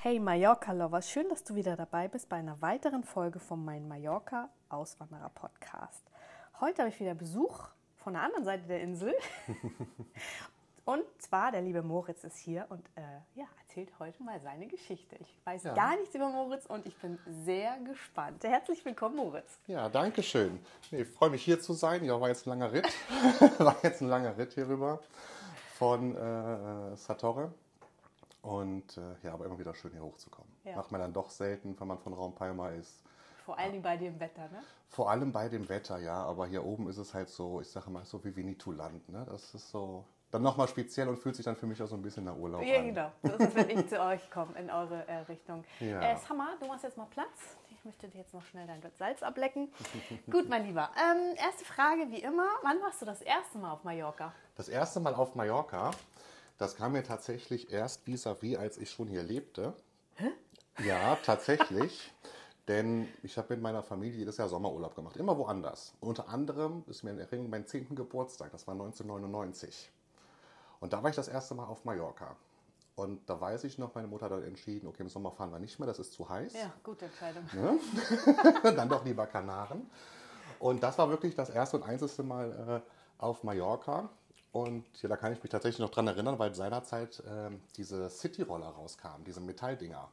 Hey Mallorca-Lovers, schön, dass du wieder dabei bist bei einer weiteren Folge von meinem Mallorca-Auswanderer-Podcast. Heute habe ich wieder Besuch von der anderen Seite der Insel. und zwar der liebe Moritz ist hier und äh, ja, erzählt heute mal seine Geschichte. Ich weiß Ja. gar nichts über Moritz und ich bin sehr gespannt. Herzlich willkommen, Moritz. Ja, danke schön. Nee, ich freue mich hier zu sein. Ja, war jetzt ein langer Ritt. war jetzt ein langer Ritt hier rüber von äh, Satorre. Und äh, ja, aber immer wieder schön hier hochzukommen. Ja. Macht man dann doch selten, wenn man von Raum Palma ist. Vor allen Dingen bei dem Wetter, ne? Vor allem bei dem Wetter, ja. Aber hier oben ist es halt so, ich sage mal, so wie Venituland. Ne? Das ist so dann nochmal speziell und fühlt sich dann für mich auch so ein bisschen nach Urlaub Ja, an. genau. So ist es, wenn ich zu euch komme, in eure äh, Richtung. Ja. Äh, Summer, du machst jetzt mal Platz. Ich möchte dir jetzt noch schnell dein Salz ablecken. Gut, mein Lieber. Ähm, erste Frage, wie immer. Wann warst du das erste Mal auf Mallorca? Das erste Mal auf Mallorca, das kam mir tatsächlich erst vis-à-vis, als ich schon hier lebte. Ja, tatsächlich. Denn ich habe mit meiner Familie jedes Jahr Sommerurlaub gemacht, immer woanders. Unter anderem ist mir in Erinnerung mein 10. Geburtstag, das war 1999. Und da war ich das erste Mal auf Mallorca. Und da weiß ich noch, meine Mutter hat dann entschieden, okay, im Sommer fahren wir nicht mehr, das ist zu heiß. Ja, gute Entscheidung. dann doch lieber Kanaren. Und das war wirklich das erste und einzige Mal äh, auf Mallorca. Und ja, da kann ich mich tatsächlich noch dran erinnern, weil seinerzeit ähm, diese City-Roller rauskamen, diese Metalldinger.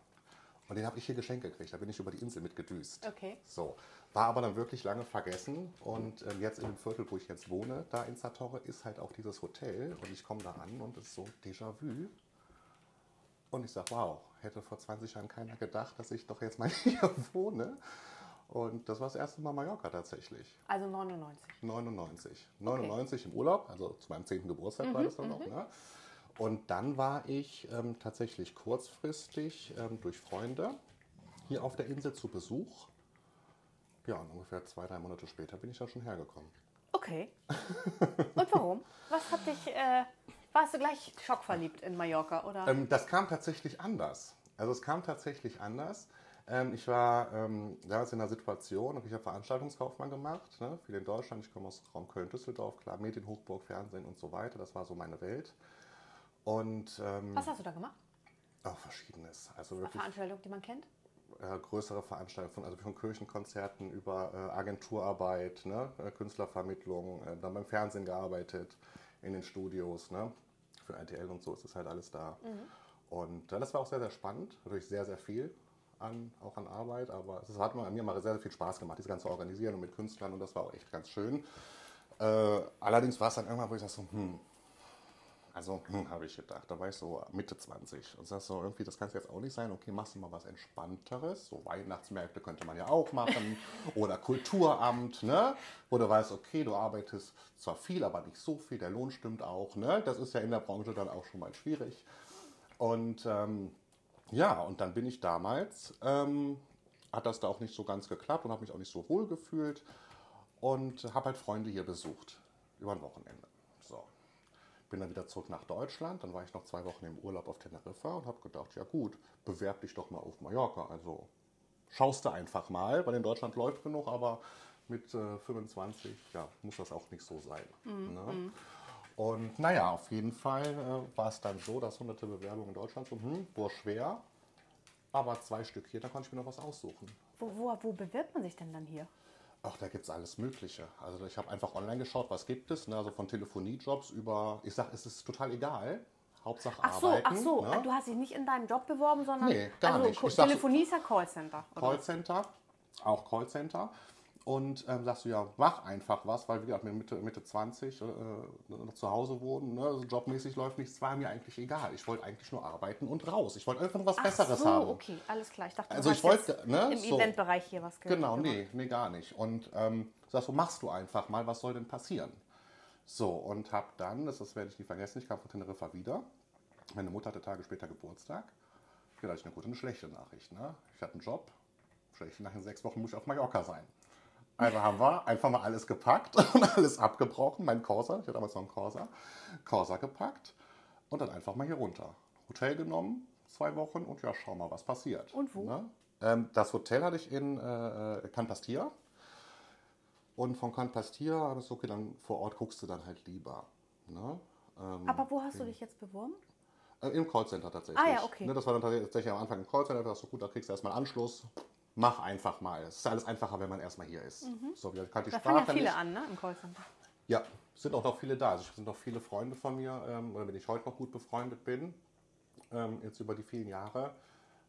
Und den habe ich hier geschenkt gekriegt. Da bin ich über die Insel mitgedüst. Okay. So, war aber dann wirklich lange vergessen. Und ähm, jetzt in dem Viertel, wo ich jetzt wohne, da in Satorre, ist halt auch dieses Hotel. Und ich komme da an und es ist so Déjà-vu. Und ich sage, wow, hätte vor 20 Jahren keiner gedacht, dass ich doch jetzt mal hier wohne. Und das war das erste Mal Mallorca tatsächlich. Also 99. 99. 99 im Urlaub, also zu meinem 10. Geburtstag war das dann noch. Ne? Und dann war ich ähm, tatsächlich kurzfristig ähm, durch Freunde hier auf der Insel zu Besuch. Ja, und ungefähr zwei, drei Monate später bin ich da schon hergekommen. Okay. Und warum? Was hat dich, äh, warst du gleich schockverliebt in Mallorca, oder? Ähm, das kam tatsächlich anders. Also es kam tatsächlich anders. Ähm, ich war ähm, damals in einer Situation, ich habe Veranstaltungskaufmann gemacht, ne, viel in Deutschland. Ich komme aus Raum Köln-Düsseldorf, klar, Medienhochburg, Fernsehen und so weiter. Das war so meine Welt. Und ähm, Was hast du da gemacht? auch verschiedenes. Also Eine wirklich Veranstaltung, die man kennt? äh, größere Veranstaltungen, von, also von Kirchenkonzerten über äh, Agenturarbeit, ne, äh, Künstlervermittlung, äh, dann beim Fernsehen gearbeitet, in den Studios, ne, für RTL und so ist es halt alles da. Und äh, das war auch sehr, sehr spannend, natürlich sehr, sehr viel an, auch an Arbeit, aber es hat mir, mal sehr, sehr viel Spaß gemacht, dieses ganze Organisieren und mit Künstlern und das war auch echt ganz schön. Äh, allerdings war es dann irgendwann, wo ich dachte so, hm, also, hm, habe ich gedacht, da war ich so Mitte 20 und sagst so, irgendwie, das kann es jetzt auch nicht sein. Okay, machst du mal was Entspannteres. So Weihnachtsmärkte könnte man ja auch machen oder Kulturamt, ne? Wo du weißt, okay, du arbeitest zwar viel, aber nicht so viel, der Lohn stimmt auch, ne? Das ist ja in der Branche dann auch schon mal schwierig. Und ähm, ja, und dann bin ich damals, ähm, hat das da auch nicht so ganz geklappt und habe mich auch nicht so wohl gefühlt und habe halt Freunde hier besucht über ein Wochenende. So. Bin dann wieder zurück nach Deutschland, dann war ich noch zwei Wochen im Urlaub auf Teneriffa und habe gedacht, ja gut, bewerb dich doch mal auf Mallorca. Also schaust du einfach mal, weil in Deutschland läuft genug, aber mit äh, 25 ja, muss das auch nicht so sein. Ne? Und naja, auf jeden Fall äh, war es dann so, dass hunderte Bewerbungen in Deutschland so, hm, war schwer, aber zwei Stück hier, da konnte ich mir noch was aussuchen. Wo, wo, wo bewirbt man sich denn dann hier? Ach, da gibt es alles Mögliche. Also ich habe einfach online geschaut, was gibt es. Ne? Also von Telefoniejobs über, ich sag, es ist total egal. Hauptsache Ach so, arbeiten. ach so. Ne? Du hast dich nicht in deinem Job beworben, sondern Nee, gar also, nicht. Ich Telefonie ist ja Callcenter. oder? Callcenter, auch Callcenter. Und ähm, sagst du, ja, mach einfach was, weil wie gesagt, mit Mitte, Mitte 20 äh, noch zu Hause wohnen, ne? also jobmäßig läuft nichts, war mir eigentlich egal. Ich wollte eigentlich nur arbeiten und raus. Ich wollte einfach nur was Ach Besseres so, haben. okay, alles klar. Ich dachte, du Also hast ich wollte, ne, im so. Eventbereich hier was ge- Genau, gemacht. nee, nee, gar nicht. Und ähm, sagst du, machst du einfach mal, was soll denn passieren? So, und hab dann, das, das werde ich nie vergessen, ich kam von Teneriffa wieder. Meine Mutter hatte Tage später Geburtstag. Vielleicht eine gute, eine schlechte Nachricht. Ne? Ich hatte einen Job, nach den sechs Wochen muss ich auf Mallorca sein. Also haben wir einfach mal alles gepackt und alles abgebrochen. Mein Corsa, ich hatte damals noch einen Corsa, Corsa gepackt und dann einfach mal hier runter. Hotel genommen, zwei Wochen und ja, schau mal, was passiert. Und wo? Ne? Ähm, das Hotel hatte ich in äh, äh Can Pastia. Und von Can Pastia habe ich so, okay, dann vor Ort guckst du dann halt lieber. Ne? Ähm, Aber wo hast du dich jetzt beworben? Äh, Im Callcenter tatsächlich. Ah ja, okay. Ne, das war dann tatsächlich am Anfang im Callcenter. Da hast du gut, da kriegst du erstmal Anschluss. Mach einfach mal. Es ist alles einfacher, wenn man erstmal hier ist. Mhm. So, ich kann die da Sprache fangen ja viele nicht. an, ne, im Callcenter. Ja, es sind auch noch viele da. Also es sind auch viele Freunde von mir, ähm, oder wenn ich heute noch gut befreundet bin, ähm, jetzt über die vielen Jahre,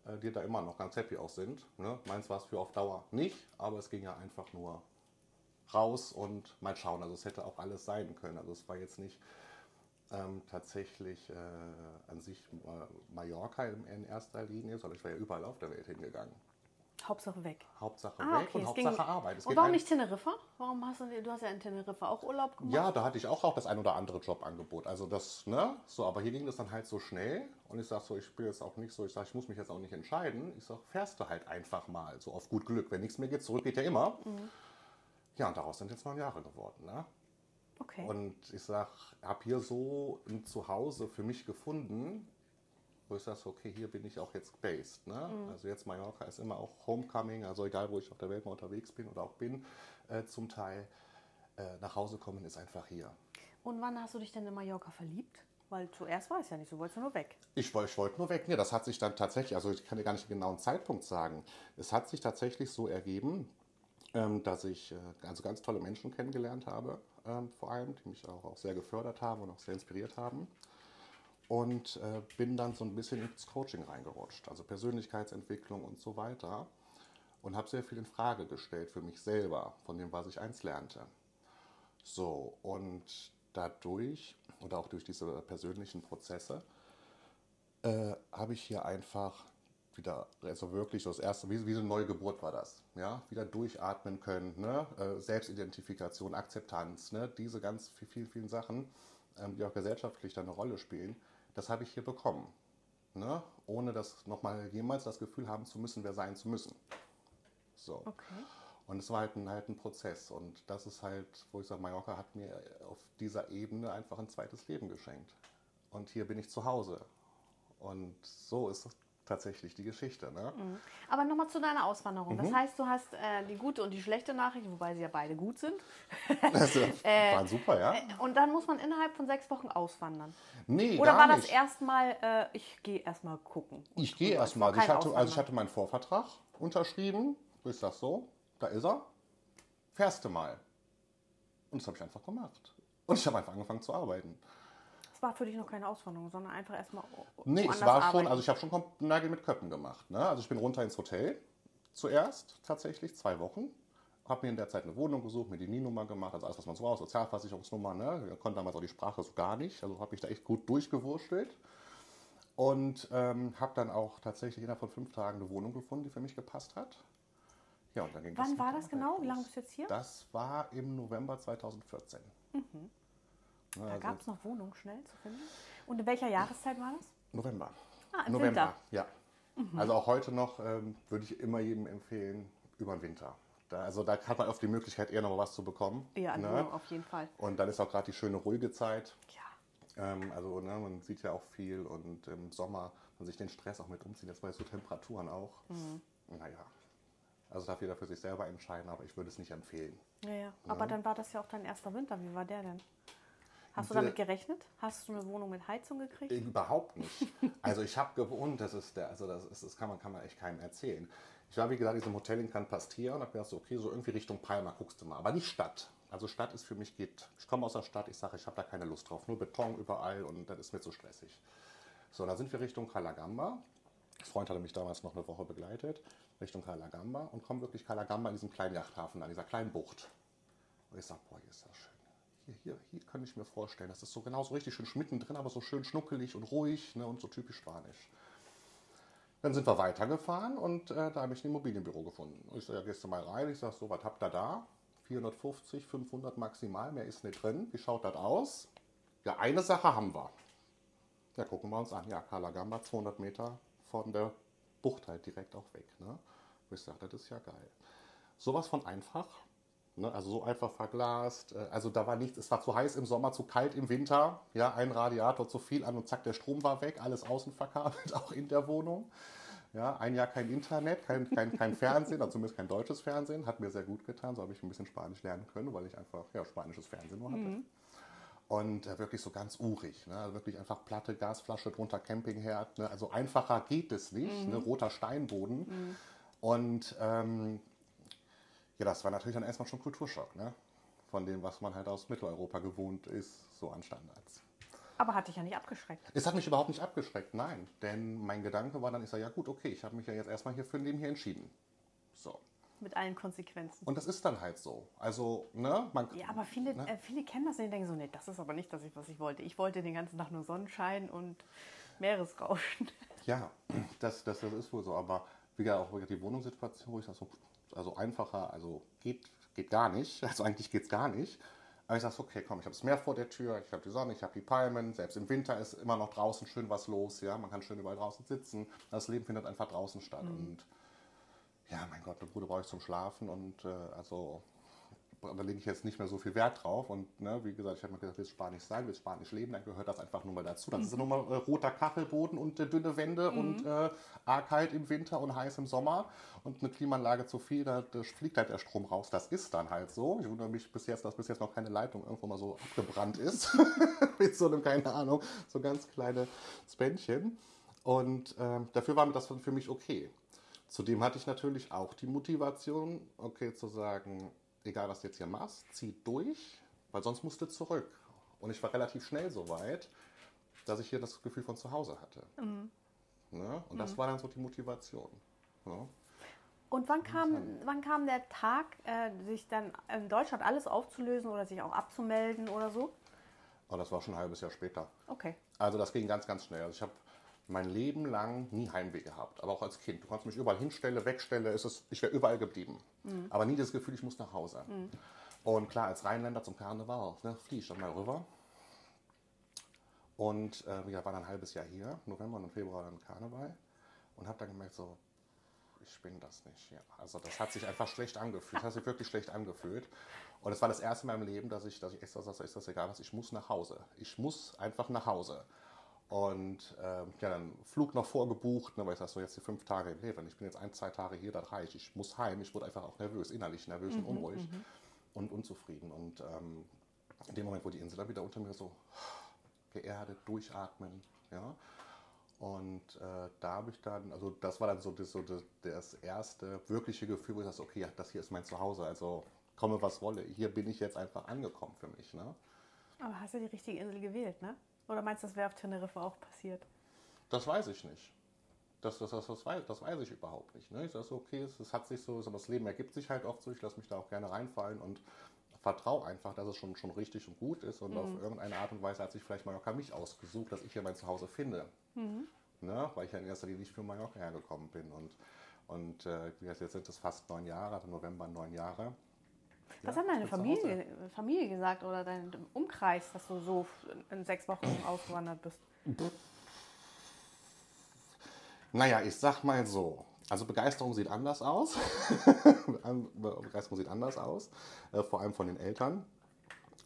äh, die da immer noch ganz happy auch sind. Ne? Meins war es für auf Dauer nicht, aber es ging ja einfach nur raus und mal schauen. Also es hätte auch alles sein können. Also es war jetzt nicht ähm, tatsächlich äh, an sich äh, Mallorca in, in, erster Linie, sondern ich war ja überall auf der Welt hingegangen. Hauptsache weg. Hauptsache ah, weg okay. und Hauptsache ging... Arbeit. Es und warum nicht Teneriffa? Warum hast du, du hast ja in Teneriffa auch Urlaub gemacht? Ja, da hatte ich auch, auch das ein oder andere Jobangebot. Also das, ne, so, aber hier ging das dann halt so schnell und ich sag so, ich bin jetzt auch nicht so, ich sag, ich muss mich jetzt auch nicht entscheiden. Ich sag, fährst du halt einfach mal, so auf gut Glück. Wenn nichts mehr geht, zurück geht ja immer. Mhm. Ja, und daraus sind jetzt neun Jahre geworden, ne? Okay. Und ich sag, habe hier so ein Zuhause für mich gefunden, wo ich sage, okay, hier bin ich auch jetzt based. Ne? Mhm. Also jetzt Mallorca ist immer auch Homecoming, also egal wo ich auf der Welt mal unterwegs bin oder auch bin, äh, zum Teil äh, nach Hause kommen ist einfach hier. Und wann hast du dich denn in Mallorca verliebt? Weil zuerst war es ja nicht so, wolltest du nur weg. Ich, ich wollte nur weg. Ja, das hat sich dann tatsächlich, also ich kann dir gar nicht den genauen Zeitpunkt sagen. Es hat sich tatsächlich so ergeben, ähm, dass ich äh, also ganz tolle Menschen kennengelernt habe, ähm, vor allem, die mich auch, auch sehr gefördert haben und auch sehr inspiriert haben. Und äh, bin dann so ein bisschen ins Coaching reingerutscht, also Persönlichkeitsentwicklung und so weiter. Und habe sehr viel in Frage gestellt für mich selber, von dem, was ich eins lernte. So, und dadurch oder auch durch diese persönlichen Prozesse äh, habe ich hier einfach wieder, also wirklich das erste, wie, wie so eine neue Geburt war das, ja, wieder durchatmen können, ne? Äh, Selbstidentifikation, Akzeptanz, ne? diese ganz vielen, vielen Sachen, ähm, die auch gesellschaftlich dann eine Rolle spielen, das habe ich hier bekommen, ne? ohne das nochmal jemals das Gefühl haben zu müssen, wer sein zu müssen. So. Okay. Und es war halt ein, halt ein Prozess und das ist halt, wo ich sage, Mallorca hat mir auf dieser Ebene einfach ein zweites Leben geschenkt. Und hier bin ich zu Hause. Und so ist es tatsächlich die Geschichte. Ne? Mhm. Aber nochmal zu deiner Auswanderung. Mhm. Das heißt, du hast äh, die gute und die schlechte Nachricht, wobei sie ja beide gut sind. das äh, waren super, ja. Äh, und dann muss man innerhalb von sechs Wochen auswandern. Nee, Oder war das erstmal, äh, ich gehe erstmal gucken? Ich gehe erstmal. Also, ich hatte, also ich hatte meinen Vorvertrag unterschrieben. Ich sag so, da ist er. Fährst du mal. Und das habe ich einfach gemacht. Und ich habe einfach angefangen zu arbeiten. Es war für dich noch keine Auswanderung, sondern einfach erstmal. Nee, es war arbeiten. schon, also ich habe schon Nagel mit Köppen gemacht. Ne? Also ich bin runter ins Hotel zuerst, tatsächlich, zwei Wochen. Habe mir in der Zeit eine Wohnung gesucht, mir die NIE-Nummer gemacht, also alles, was man so braucht, Sozialversicherungsnummer. Ne? Ich konnte damals auch die Sprache so gar nicht, also habe ich da echt gut durchgewurschtelt. Und ähm, habe dann auch tatsächlich innerhalb von fünf Tagen eine Wohnung gefunden, die für mich gepasst hat. Ja, und dann ging Wann war das genau? Wie lange bist du jetzt hier? Das war im November 2014. Mhm. Da also gab es noch Wohnungen schnell zu finden. Und in welcher Jahreszeit war das? November. Ah, im November, Winter. ja. Mhm. Also auch heute noch ähm, würde ich immer jedem empfehlen, über den Winter. Da, also da hat man oft die Möglichkeit, eher noch was zu bekommen. Ja, ne? auf jeden Fall. Und dann ist auch gerade die schöne ruhige Zeit. Ja. Ähm, also ne, man sieht ja auch viel und im Sommer man sich den Stress auch mit umziehen, jetzt bei so Temperaturen auch. Mhm. Naja, also darf jeder für sich selber entscheiden, aber ich würde es nicht empfehlen. Ja, ja. Aber ne? dann war das ja auch dein erster Winter. Wie war der denn? Hast du damit gerechnet? Hast du eine Wohnung mit Heizung gekriegt? Überhaupt nicht. Also ich habe gewohnt, das ist der, also das, ist, das kann, man, kann man echt keinem erzählen. Ich war wie gesagt in diesem Hotel in Can Pastia und habe gedacht, so, okay, so irgendwie Richtung Palma guckst du mal, aber nicht Stadt. Also Stadt ist für mich geht. Ich komme aus der Stadt, ich sage, ich habe da keine Lust drauf, nur Beton überall und das ist mir zu stressig. So, dann sind wir Richtung Calagamba. Ein Freund hatte mich damals noch eine Woche begleitet, Richtung Calagamba und kommen wirklich Calagamba in diesem kleinen Yachthafen an dieser kleinen Bucht. Und ich sage, boah, hier ist das schön hier, hier, hier kann ich mir vorstellen. Das ist so genauso richtig schön schmitten drin, aber so schön schnuckelig und ruhig ne, und so typisch spanisch. Dann sind wir weitergefahren und äh, da habe ich ein Immobilienbüro gefunden. Ich sage, ja, gehst du mal rein. Ich sage, so, was habt ihr da? 450, 500 maximal, mehr ist nicht drin. Wie schaut das aus? Ja, eine Sache haben wir. Ja, gucken wir uns an. Ja, Calagamba, 200 Meter von der Bucht halt direkt auch weg. Ne? Wo ich sage, das ist ja geil. Sowas von einfach. Ne? Also so einfach verglast. Äh, also da war nichts, es war zu heiß im Sommer, zu kalt im Winter. Ja, ein Radiator zu viel an und zack, der Strom war weg, alles außen verkabelt, auch in der Wohnung. Ja, ein Jahr kein Internet, kein, kein, kein Fernsehen, also zumindest kein deutsches Fernsehen, hat mir sehr gut getan. So habe ich ein bisschen Spanisch lernen können, weil ich einfach ja, spanisches Fernsehen nur hatte. Mhm. Und äh, wirklich so ganz urig. Ne? Also wirklich einfach Platte, Gasflasche, drunter Campingherd. Ne? Also einfacher geht es nicht. Ne? Mhm. Ne? Roter Steinboden. Mhm. Und ähm, ja, das war natürlich dann erstmal schon Kulturschock. Ne? Von dem, was man halt aus Mitteleuropa gewohnt ist, so an Standards. Aber hat dich ja nicht abgeschreckt. Es hat mich überhaupt nicht abgeschreckt, nein. Denn mein Gedanke war dann, ich sage, ja gut, okay, ich habe mich ja jetzt erstmal hier für den hier entschieden. So. Mit allen Konsequenzen. Und das ist dann halt so. Also, ne? Man, ja, aber viele, ne? äh, viele kennen das und denken so, nee, das ist aber nicht das, was ich wollte. Ich wollte den ganzen Tag nur Sonnenschein und Meeresrauschen. Ja, das, das, das ist wohl so. Aber wie gesagt, auch die Wohnungssituation, wo ich sage, so, also einfacher, also geht, geht gar nicht. Also eigentlich geht es gar nicht. Aber ich sage, okay, komm, ich habe das Meer vor der Tür, ich habe die Sonne, ich habe die Palmen. Selbst im Winter ist immer noch draußen schön was los. Ja, man kann schön überall draußen sitzen. Das Leben findet einfach draußen statt. Mhm. Und ja, mein Gott, eine Bude brauche ich zum Schlafen. Und äh, also da lege ich jetzt nicht mehr so viel Wert drauf. Und ne, wie gesagt, ich habe mir gesagt, willst Spanisch sein, willst Spanisch leben, dann gehört das einfach nur mal dazu. Das mhm. ist nur mal äh, roter Kachelboden und äh, dünne Wände mhm. und äh, kalt im Winter und heiß im Sommer und eine Klimaanlage zu viel, da, da, fliegt halt der Strom raus. Das ist dann halt so. Ich wundere mich bis jetzt, dass bis jetzt noch keine Leitung irgendwo mal so abgebrannt ist. Mit so einem, keine Ahnung, so ganz kleine Spännchen. Und ähm, dafür war das für mich okay. Zudem hatte ich natürlich auch die Motivation, okay, zu sagen, egal was du jetzt hier machst, zieh durch, weil sonst musst du zurück. Und ich war relativ schnell so weit, dass ich hier das Gefühl von zu Hause hatte. Mhm. Ne? Und mhm. das war dann so die Motivation. Ne? Und wann kam, wann kam der Tag, äh, sich dann in Deutschland alles aufzulösen oder sich auch abzumelden oder so? Oh, das war schon ein halbes Jahr später. Okay. Also das ging ganz, ganz schnell. Also ich habe mein Leben lang nie Heimweh gehabt, aber auch als Kind. Du kannst mich überall hinstellen, wegstellen, ist es, ich wäre überall geblieben. Mhm. Aber nie das Gefühl, ich muss nach Hause. Mhm. Und klar, als Rheinländer zum Karneval, ne, fliege ich dann mal rüber. Und äh, ja, war dann ein halbes Jahr hier, November und Februar dann Karneval. Und habe dann gemerkt, so, ich bin das nicht. Ja. Also das hat sich einfach schlecht angefühlt. Das hat sich wirklich schlecht angefühlt. Und es war das erste Mal im Leben, dass ich, dass ich echt so, ist das egal was, ich muss nach Hause. Ich muss einfach nach Hause. Und ähm, ja, dann Flug noch vorgebucht, ne, weil ich sage so, jetzt die fünf Tage in Leben. Ich bin jetzt ein, zwei Tage hier, das reicht. Ich muss heim. Ich wurde einfach auch nervös, innerlich nervös mhm, und unruhig mhm. und unzufrieden. Und ähm, in dem Moment, wo die Insel da wieder unter mir so geerdet, durchatmen, ja. Und äh, da habe ich dann, also das war dann so das, so das, das erste wirkliche Gefühl, wo ich sage, okay, ja, das hier ist mein Zuhause. Also komme was wolle. Hier bin ich jetzt einfach angekommen für mich. Ne? Aber hast du die richtige Insel gewählt, ne? Oder meinst du, das wäre auf Teneriffa auch passiert? Das weiß ich nicht. Das, das, das, das, weiß, das weiß ich überhaupt nicht. Ne? Ich sage so, okay, es, es, hat sich so, das Leben ergibt sich halt oft so, ich lasse mich da auch gerne reinfallen und vertraue einfach, dass es schon, schon richtig und gut ist und mhm. auf irgendeine Art und Weise hat sich vielleicht Mallorca mich ausgesucht, dass ich hier mein Zuhause finde. Mhm. Ne? Weil ich ja in erster Linie nicht für Mallorca hergekommen bin. Und, und äh, jetzt sind es fast neun Jahre, also November neun Jahre. Was ja, hat deine Familie, Familie gesagt oder dein Umkreis, dass du so in sechs Wochen ausgewandert bist? Naja, ich sag mal so. Also Begeisterung sieht anders aus. Begeisterung sieht anders aus, äh, vor allem von den Eltern.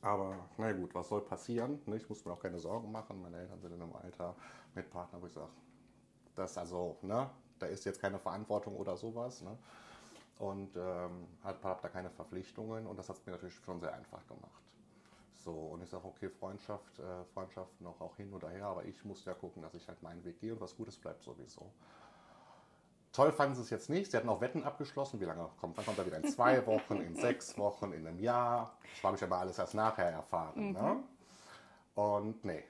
Aber na gut, was soll passieren? Ne, ich muss mir auch keine Sorgen machen. Meine Eltern sind in einem Alter mit Partner, wo ich sage, das also, ne, da ist jetzt keine Verantwortung oder sowas. Ne? Und ähm, hab da keine Verpflichtungen und das hat es mir natürlich schon sehr einfach gemacht. So, und ich sage, okay, Freundschaft, äh, Freundschaft noch auch hin oder her, aber ich muss ja gucken, dass ich halt meinen Weg gehe und was Gutes bleibt sowieso. Toll fanden sie es jetzt nicht. Sie hatten auch Wetten abgeschlossen. Wie lange kommt, wann kommt er wieder? In zwei Wochen, in sechs Wochen, in einem Jahr. Das habe ich aber alles erst nachher erfahren. Mhm. Ne? Und nee,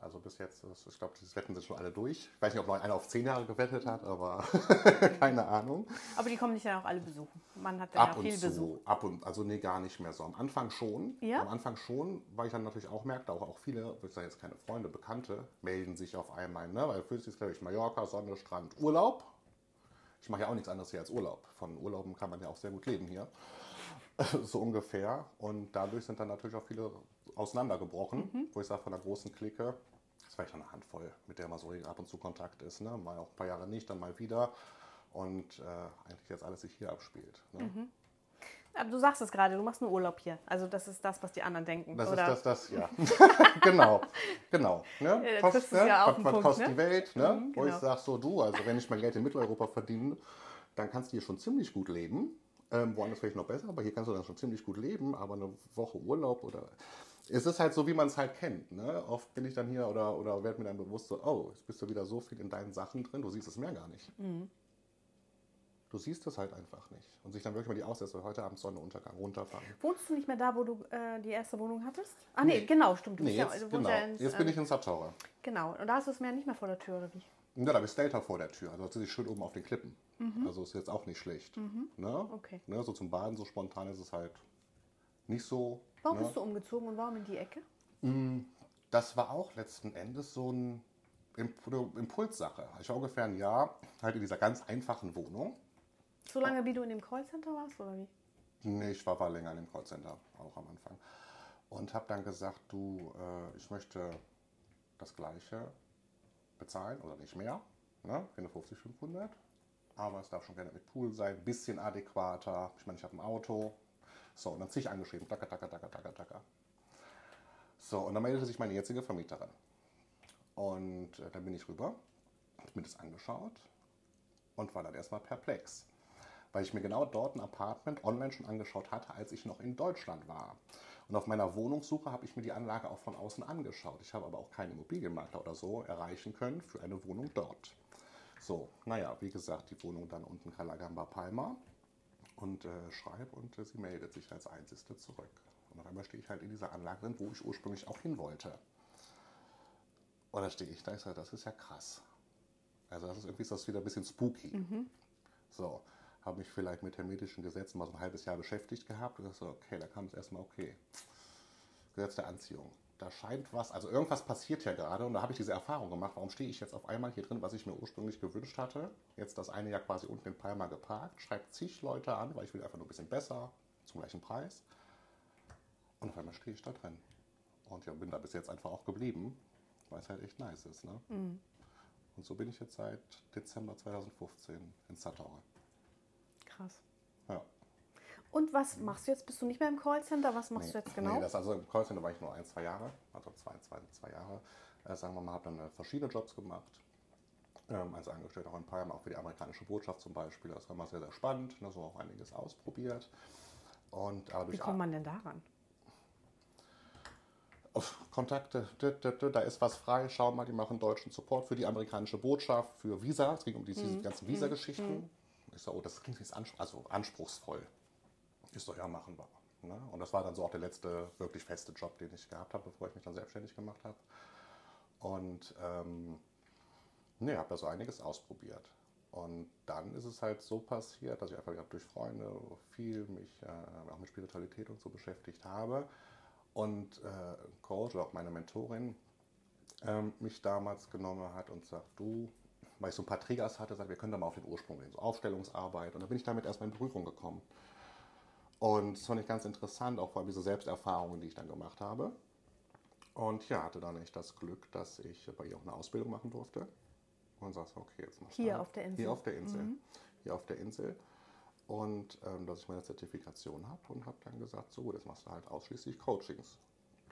also bis jetzt, ich glaube, das Wetten sind schon alle durch. Ich weiß nicht, ob noch einer auf zehn Jahre gewettet hat, aber keine Ahnung. Aber die kommen nicht dann auch alle besuchen. Man hat dann ab ja viel zu, Besuch. Ab und also nee, gar nicht mehr so. Am Anfang schon. Ja? Am Anfang schon, weil ich dann natürlich auch merkte, auch, auch viele, ich sage jetzt keine Freunde, Bekannte, melden sich auf einmal, ne? Weil für sie ist, glaube ich, Mallorca, Sonne, Strand, Urlaub. Ich mache ja auch nichts anderes hier als Urlaub. Von Urlauben kann man ja auch sehr gut leben hier. so ungefähr. Und dadurch sind dann natürlich auch viele auseinandergebrochen, mhm. wo ich sage, von der großen Clique, das war ja eine Handvoll, mit der man so ab und zu Kontakt ist. Ne? Mal auch ein paar Jahre nicht, dann mal wieder. und äh, eigentlich jetzt alles sich hier abspielt. Ne? Aber du sagst es gerade, du machst einen Urlaub hier. Also das ist das, was die anderen denken. Das oder? ist das, das, ja. genau, genau. Ne? Ja, da Kost, ne? ja was was Punkt, kostet ne? die Welt? Ne? Mhm, Wo ich genau. sage so, du, also wenn ich mein Geld in Mitteleuropa verdiene, dann kannst du hier schon ziemlich gut leben. Ähm, woanders vielleicht noch besser, aber hier kannst du dann schon ziemlich gut leben. Aber eine Woche Urlaub oder... Es ist halt so, wie man es halt kennt. Ne? Oft bin ich dann hier oder, oder werde mir dann bewusst so, oh, jetzt bist du wieder so viel in deinen Sachen drin, du siehst es mehr gar nicht. Mhm. Du siehst es halt einfach nicht. Und sich dann wirklich mal die Aussätze heute Abend Sonnenuntergang runterfahren. Wohnst du nicht mehr da, wo du äh, die erste Wohnung hattest? Ah nee, Nee. genau, stimmt. Du Nee, bist ja, jetzt, du wohnst genau. ja ins, jetzt bin ich in Sattauer. Genau, und da hast du es mir nicht mehr vor der Tür, oder wie? Ja, da habe ich Stelter vor der Tür. Also das ist schön oben auf den Klippen. Also ist jetzt auch nicht schlecht. Ne? Mhm. Okay. Ne? So zum Baden, so spontan ist es halt nicht so. Warum ne? bist du umgezogen und warum in die Ecke? Das war auch letzten Endes so ein Impulssache. Ich war ungefähr ein Jahr halt in dieser ganz einfachen Wohnung. So lange, wie du in dem Callcenter warst, oder wie? Nee, ich war, war länger in dem Callcenter, auch am Anfang. Und habe dann gesagt, du, äh, ich möchte das Gleiche bezahlen oder nicht mehr. Ne? 450, 500. Aber es darf schon gerne mit Pool sein, bisschen adäquater. Ich meine, ich habe ein Auto. So, und dann zig angeschrieben. Dacker, dacker, dacker, dacker, dacker. So, und dann meldete sich meine jetzige Vermieterin. Und äh, dann bin ich rüber, habe mir das angeschaut und war dann erstmal perplex. Weil ich mir genau dort ein Apartment online schon angeschaut hatte, als ich noch in Deutschland war. Und auf meiner Wohnungssuche habe ich mir die Anlage auch von außen angeschaut. Ich habe aber auch keinen Immobilienmakler oder so erreichen können für eine Wohnung dort. So, naja, wie gesagt, die Wohnung dann unten Calagamba Palma und äh, schreibe und äh, sie meldet sich als Einzige zurück. Und auf einmal stehe ich halt in dieser Anlage drin, wo ich ursprünglich auch hin wollte. Und da stehe ich da, ich sage, das ist ja krass. Also das ist irgendwie ist das wieder ein bisschen spooky. So, habe mich vielleicht mit hermetischen Gesetzen mal so ein halbes Jahr beschäftigt gehabt und dachte so, okay, da kam es erstmal okay. Gesetz der Anziehung. Da scheint was, also irgendwas passiert ja gerade und da habe ich diese Erfahrung gemacht. Warum stehe ich jetzt auf einmal hier drin, was ich mir ursprünglich gewünscht hatte? Jetzt das eine Jahr quasi unten in Palma geparkt, schreibt zig Leute an, weil ich will einfach nur ein bisschen besser, zum gleichen Preis. Und auf einmal stehe ich da drin. Und ja, bin da bis jetzt einfach auch geblieben, weil es halt echt nice ist. Ne? Und so bin ich jetzt seit Dezember 2015 in Sattauer. Krass. Ja. Und was machst du jetzt? Bist du nicht mehr im Callcenter? Was machst du jetzt genau? Nee, das also im Callcenter war ich nur ein, zwei Jahre, also zwei, zwei, zwei Jahre. Äh, sagen wir mal, habe dann äh, verschiedene Jobs gemacht. Ähm, als Angestellter auch in Palma, auch für die amerikanische Botschaft zum Beispiel. Das war immer sehr, sehr spannend. Ne, so auch einiges ausprobiert. Und aber wie durch kommt man denn daran? auf Kontakte, da ist was frei, schau mal, die machen deutschen Support für die amerikanische Botschaft, für Visa, es ging um die, Mhm. diese ganzen Visa-Geschichten. Ich so, oh, das klingt jetzt anspr also anspruchsvoll. Ich so, ja, machen wir. Ne? Und das war dann so auch der letzte wirklich feste Job, den ich gehabt habe, bevor ich mich dann selbstständig gemacht habe. Und ähm, ne, habe da so einiges ausprobiert. Und dann ist es halt so passiert, dass ich einfach durch Freunde viel mich äh, auch mit Spiritualität und so beschäftigt habe. Und äh, Coach oder auch meine Mentorin ähm, mich damals genommen hat und sagt, du, weil ich so ein paar Triggers hatte, sagt, wir können da mal auf den Ursprung gehen, so Aufstellungsarbeit. Und da bin ich damit erstmal in Berührung gekommen. Und das fand ich ganz interessant, auch vor allem diese Selbsterfahrungen, die ich dann gemacht habe. Und ja, hatte dann echt das Glück, dass ich bei ihr auch eine Ausbildung machen durfte. Und sagte, okay, jetzt machst du Hier halt- auf der Insel? Hier auf der Insel. Hier auf der Insel. Und ähm, dass ich meine Zertifikation habe und habe dann gesagt, so, das machst du halt ausschließlich Coachings.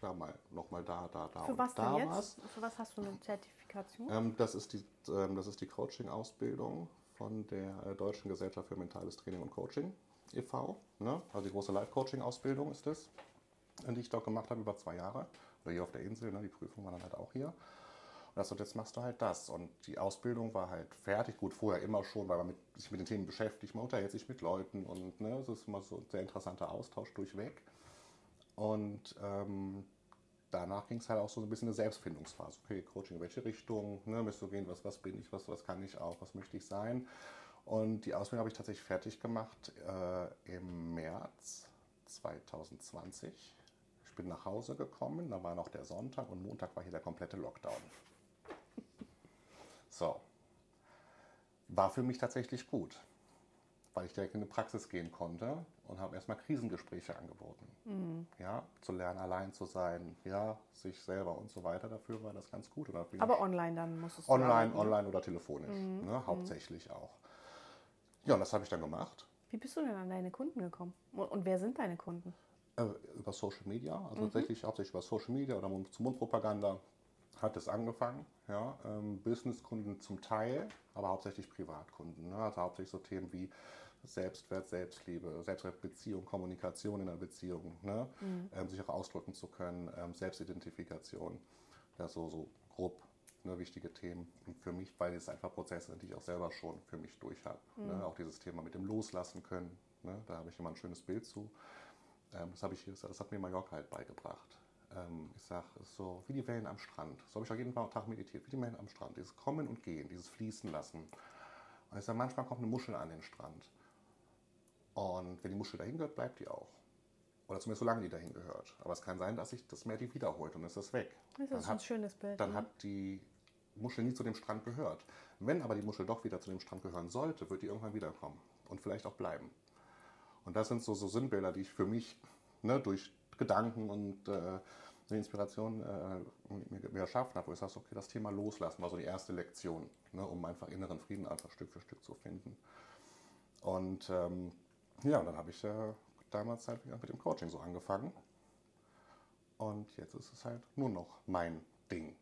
Klar, mal nochmal da, da, da Für was da denn was. jetzt? Für was hast du eine Zertifikation? Ähm, das ist die, ähm, das ist die Coaching-Ausbildung von der äh, Deutschen Gesellschaft für Mentales Training und Coaching e.V. Ne? Also die große Live-Coaching-Ausbildung ist das, die ich dort gemacht habe über zwei Jahre. Oder hier auf der Insel, ne? die Prüfung war dann halt auch hier. Und das, und jetzt machst du halt das. Und die Ausbildung war halt fertig. Gut, vorher immer schon, weil man mit, sich mit den Themen beschäftigt. Man unterhält sich mit Leuten und ne, es ist immer so ein sehr interessanter Austausch durchweg. Und ähm, danach ging es halt auch so ein bisschen eine Selbstfindungsphase. Okay, Coaching, in welche Richtung ne, müsst du gehen? Was, was bin ich? Was, was kann ich auch? Was möchte ich sein? Und die Ausbildung habe ich tatsächlich fertig gemacht äh, im März 2020. Ich bin nach Hause gekommen, da war noch der Sonntag und Montag war hier der komplette Lockdown. So. War für mich tatsächlich gut, weil ich direkt in die Praxis gehen konnte und habe erstmal Krisengespräche angeboten. Ja, zu lernen, allein zu sein, ja, sich selber und so weiter. Dafür war das ganz gut. Aber online dann musstest du Online, arbeiten. online oder telefonisch, ne, hauptsächlich auch. Ja, und das habe ich dann gemacht. Wie bist du denn an deine Kunden gekommen? Und wer sind deine Kunden? Äh, über Social Media, also tatsächlich hauptsächlich über Social Media oder Mund-zu-Mund-Propaganda hat es angefangen. Ja, ähm, Businesskunden zum Teil, aber hauptsächlich Privatkunden. Ne? Also hauptsächlich so Themen wie Selbstwert, Selbstliebe, Selbstwert, Beziehung, Kommunikation in der Beziehung, ne? ähm, sich auch ausdrücken zu können, ähm, Selbstidentifikation. Ja, so, so grob ne, wichtige Themen und für mich, weil es einfach Prozesse sind, die ich auch selber schon für mich durch habe. Ne? Auch dieses Thema mit dem Loslassen können, ne? da habe ich immer ein schönes Bild zu. Ähm, das, habe ich, das hat mir Mallorca halt beigebracht. Ähm, ich sage, ist so wie die Wellen am Strand. So habe ich auch jeden Tag meditiert, wie die Wellen am Strand. Dieses Kommen und Gehen, dieses Fließen lassen. Und ich sage, manchmal kommt eine Muschel an den Strand. Und wenn die Muschel dahin gehört, bleibt die auch. Oder zumindest solange die dahin gehört. Aber es kann sein, dass sich das Meer die wiederholt und ist das weg. Das Dann ist ein schönes Bild. Dann ne? hat die Muschel nie zu dem Strand gehört. Wenn aber die Muschel doch wieder zu dem Strand gehören sollte, wird die irgendwann wiederkommen und vielleicht auch bleiben. Und das sind so, so Sinnbilder, die ich für mich ne, durch Gedanken und äh, Inspiration äh, mir, mir erschaffen habe, wo ich sage, okay, das Thema loslassen war so die erste Lektion, ne, um einfach inneren Frieden einfach Stück für Stück zu finden. Und ähm, ja, und dann habe ich äh, damals halt mit dem Coaching so angefangen. Und jetzt ist es halt nur noch mein Ding.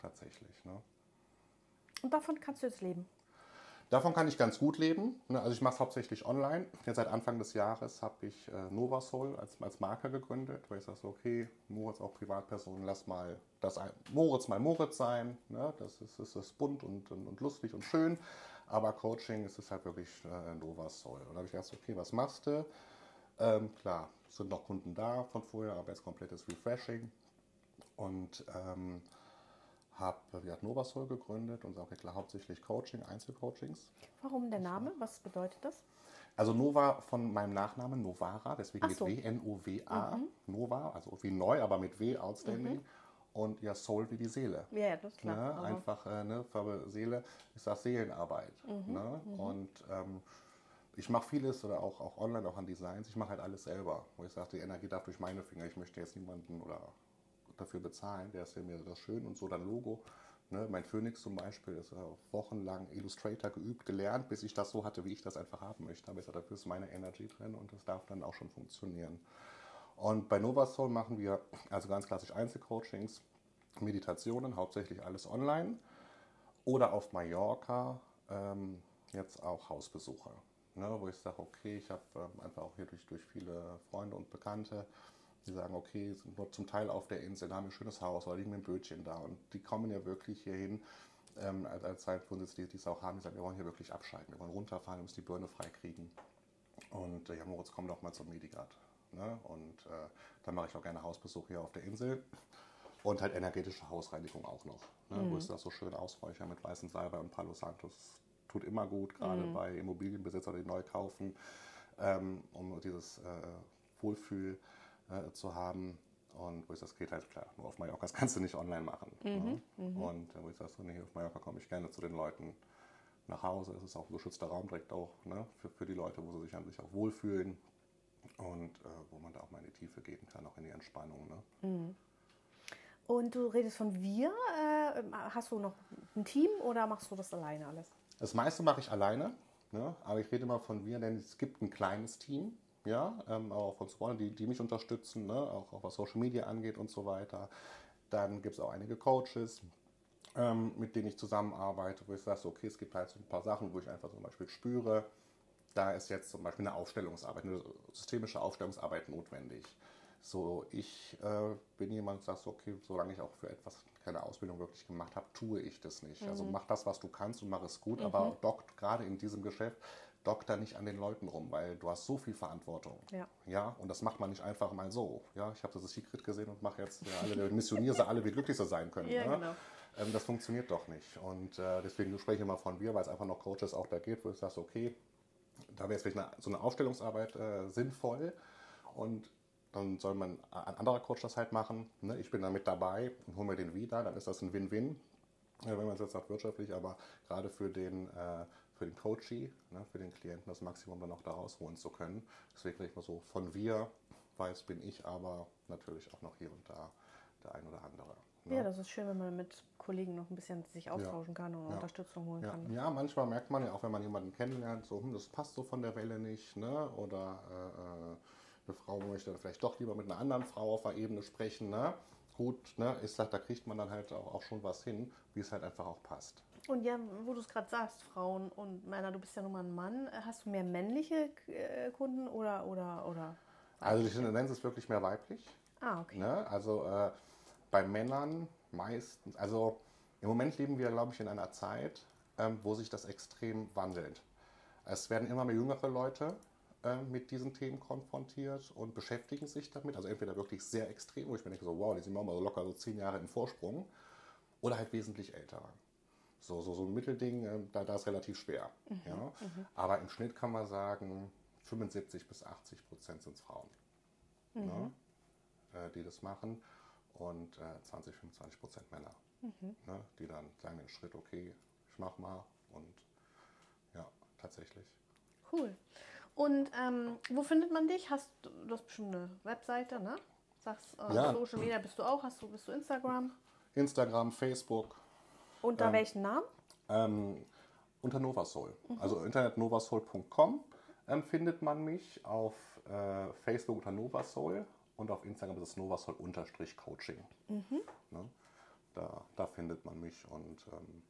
Tatsächlich. Ne? Und davon kannst du jetzt leben. Davon kann ich ganz gut leben. ne? Also ich mache es hauptsächlich online. Jetzt seit Anfang des Jahres habe ich äh, Novasol als, als Marke gegründet, weil ich sage, so, okay, Moritz auch Privatperson, lass mal das ein, Moritz mal Moritz sein. Ne? Das ist, ist, ist bunt und, und, und lustig und schön. Aber Coaching ist es halt wirklich äh, Novasol. Und da habe ich gedacht, okay, was machst du? Ähm, klar, es sind noch Kunden da von vorher, aber jetzt komplettes Refreshing. Und ähm, habe wie gesagt, Novasol gegründet und sage klar hauptsächlich Coaching, Einzelcoachings. Warum der Name? Was bedeutet das? Also Nova von meinem Nachnamen Novara, deswegen Ach mit so. W, N-O-W-A, Nova, also wie neu, aber mit W, outstanding. Und ja, Soul wie die Seele. Ja, das ist klar. Ne? Aber- Einfach, äh, ne, Farbe Seele ist das Seelenarbeit. Ne? Und ähm, ich mache vieles oder auch, auch online, auch an Designs. Ich mache halt alles selber. Wo ich sage, die Energie darf durch meine Finger. Ich möchte jetzt niemanden oder dafür bezahlen. Der ist ja mir das schön und so dann Logo. Ne? Mein Phoenix zum Beispiel ist ja auch wochenlang Illustrator geübt, gelernt, bis ich das so hatte, wie ich das einfach haben möchte. Aber ich sage, dafür ist meine Energy drin und das darf dann auch schon funktionieren. Und bei Novasol machen wir also ganz klassisch Einzelcoachings, Meditationen, hauptsächlich alles online. Oder auf Mallorca ähm, jetzt auch Hausbesuche. Ne, wo ich sage, okay, ich habe ähm, einfach auch hier durch, durch viele Freunde und Bekannte, die sagen, okay, sind nur zum Teil auf der Insel, da haben wir ein schönes Haus oder liegen mit einem Bötchen da. Und die kommen ja wirklich hierhin, ähm, als, als Zeitwohnsitz, die die es auch haben, die sagen, wir wollen hier wirklich abschalten, wir wollen runterfahren, wir müssen die Birne freikriegen. Und äh, ja, Moritz, komm doch mal zum Medigat. Ne? Und äh, dann mache ich auch gerne Hausbesuch hier auf der Insel. Und halt energetische Hausreinigung auch noch. Ne? Wo ich das so schön ausräucher mit weißem Salbei und Palo Santos. Tut immer gut, gerade bei Immobilienbesitzern, die neu kaufen, ähm, um dieses äh, Wohlfühl äh, zu haben. Und wo ich das geht halt klar, nur auf Mallorca, das kannst du nicht online machen. Ne? Und äh, wo ich sage, so, nee, auf Mallorca komme ich gerne zu den Leuten nach Hause. Es ist auch ein geschützter Raum direkt auch ne, für, für die Leute, wo sie sich an sich auch wohlfühlen und äh, wo man da auch mal in die Tiefe gehen kann, auch in die Entspannung. Ne? Und du redest von wir. Äh, hast du noch ein Team oder machst du das alleine alles? Das meiste mache ich alleine, ne? aber ich rede immer von wir, denn es gibt ein kleines Team, ja, ähm, auch von Swan, die, die mich unterstützen, ne? auch, auch was Social Media angeht und so weiter. Dann gibt es auch einige Coaches, ähm, mit denen ich zusammenarbeite, wo ich sage, okay, es gibt halt so ein paar Sachen, wo ich einfach zum Beispiel spüre, da ist jetzt zum Beispiel eine Aufstellungsarbeit, eine systemische Aufstellungsarbeit notwendig. So, ich äh, bin jemand, der sagt, okay, solange ich auch für etwas keine Ausbildung wirklich gemacht habe, tue ich das nicht. Also mach das, was du kannst und mach es gut, aber dockt gerade in diesem Geschäft, dockt da nicht an den Leuten rum, weil du hast so viel Verantwortung. Ja. Ja, und das macht man nicht einfach mal so. Ja, ich habe das Secret gesehen und mache jetzt ja, alle, missioniere sie alle, wie glücklich sie sein können. Ja, ne? genau. ähm, das funktioniert doch nicht. Und äh, deswegen spreche ich immer von wir, weil es einfach noch Coaches auch da geht, wo ich sage, okay, da wäre jetzt vielleicht eine, so eine Aufstellungsarbeit äh, sinnvoll und dann soll man ein anderer Coach das halt machen. Ne? Ich bin da mit dabei und hole mir den wieder, dann ist das ein Win-Win, äh, wenn man es jetzt sagt wirtschaftlich, aber gerade für den, äh, für den Coachee, ne? für den Klienten das Maximum dann auch da rausholen zu können. Deswegen ich mal so von wir, weiß bin ich aber natürlich auch noch hier und da der ein oder andere. Ne? Ja, das ist schön, wenn man mit Kollegen noch ein bisschen sich austauschen kann und Ja. Unterstützung holen Ja, kann. ja, manchmal merkt man ja auch, wenn man jemanden kennenlernt, so, hm, das passt so von der Welle nicht, ne? Oder äh, äh, eine Frau möchte vielleicht doch lieber mit einer anderen Frau auf der Ebene sprechen, ne? Gut, ne? Ich sag, da kriegt man dann halt auch, auch schon was hin, wie es halt einfach auch passt. Und ja, wo du es gerade sagst, Frauen und Männer, du bist ja nun mal ein Mann. Äh, Hast du mehr männliche äh, Kunden oder, oder, oder? Also die Tendenz ist wirklich mehr weiblich. Ah, okay. Ne? Also äh, bei Männern meistens, also im Moment leben wir, glaube ich, in einer Zeit, ähm, wo sich das extrem wandelt. Es werden immer mehr jüngere Leute äh, mit diesen Themen konfrontiert und beschäftigen sich damit. Also entweder wirklich sehr extrem, wo ich mir denke, so wow, die sind auch mal so locker so zehn Jahre im Vorsprung, oder halt wesentlich ältere. So, so, so ein Mittelding, äh, da, da ist relativ schwer. ja? Aber im Schnitt kann man sagen, 75 bis 80 Prozent sind Frauen ne, äh, die das machen und äh, 20, 25 Prozent Männer, ne, die dann sagen den Schritt, okay, ich mach mal und ja, tatsächlich. Cool. Und ähm, wo findet man dich? Hast du, du hast bestimmt eine Webseite, ne? Sagst, äh, Ja. Social Media bist du auch? Hast du, bist du Instagram? Instagram, Facebook, Unter welchen Namen? ähm, unter Novasoul. Also Internet novasoul.com ähm, findet man mich, auf äh, Facebook unter Novasoul und auf Instagram ist es novasoul-coaching. Ne? Da, da findet man mich und ähm,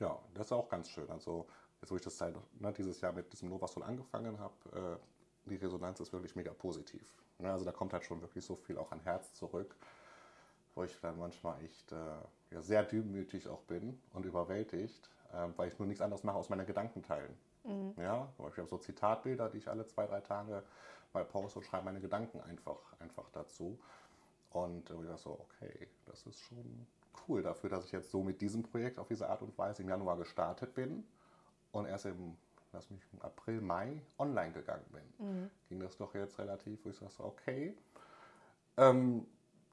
ja, das ist auch ganz schön. Also jetzt, wo ich das seit, ne, dieses Jahr mit diesem Novasoul angefangen habe, äh, die Resonanz ist wirklich mega positiv. Ne? Also da kommt halt schon wirklich so viel auch an Herz zurück, wo ich dann manchmal echt äh, ja, sehr demütig auch bin und überwältigt, äh, weil ich nur nichts anderes mache, aus meiner Gedanken teilen. Ja, zum Beispiel habe so Zitatbilder, die ich alle zwei, drei Tage mal poste und schreibe meine Gedanken einfach, einfach dazu. Und äh, ich dachte so, okay, das ist schon cool dafür, dass ich jetzt so mit diesem Projekt auf diese Art und Weise im Januar gestartet bin und erst im, lass mich, im April, Mai online gegangen bin. Ging das doch jetzt relativ, wo ich sage so, okay, ähm,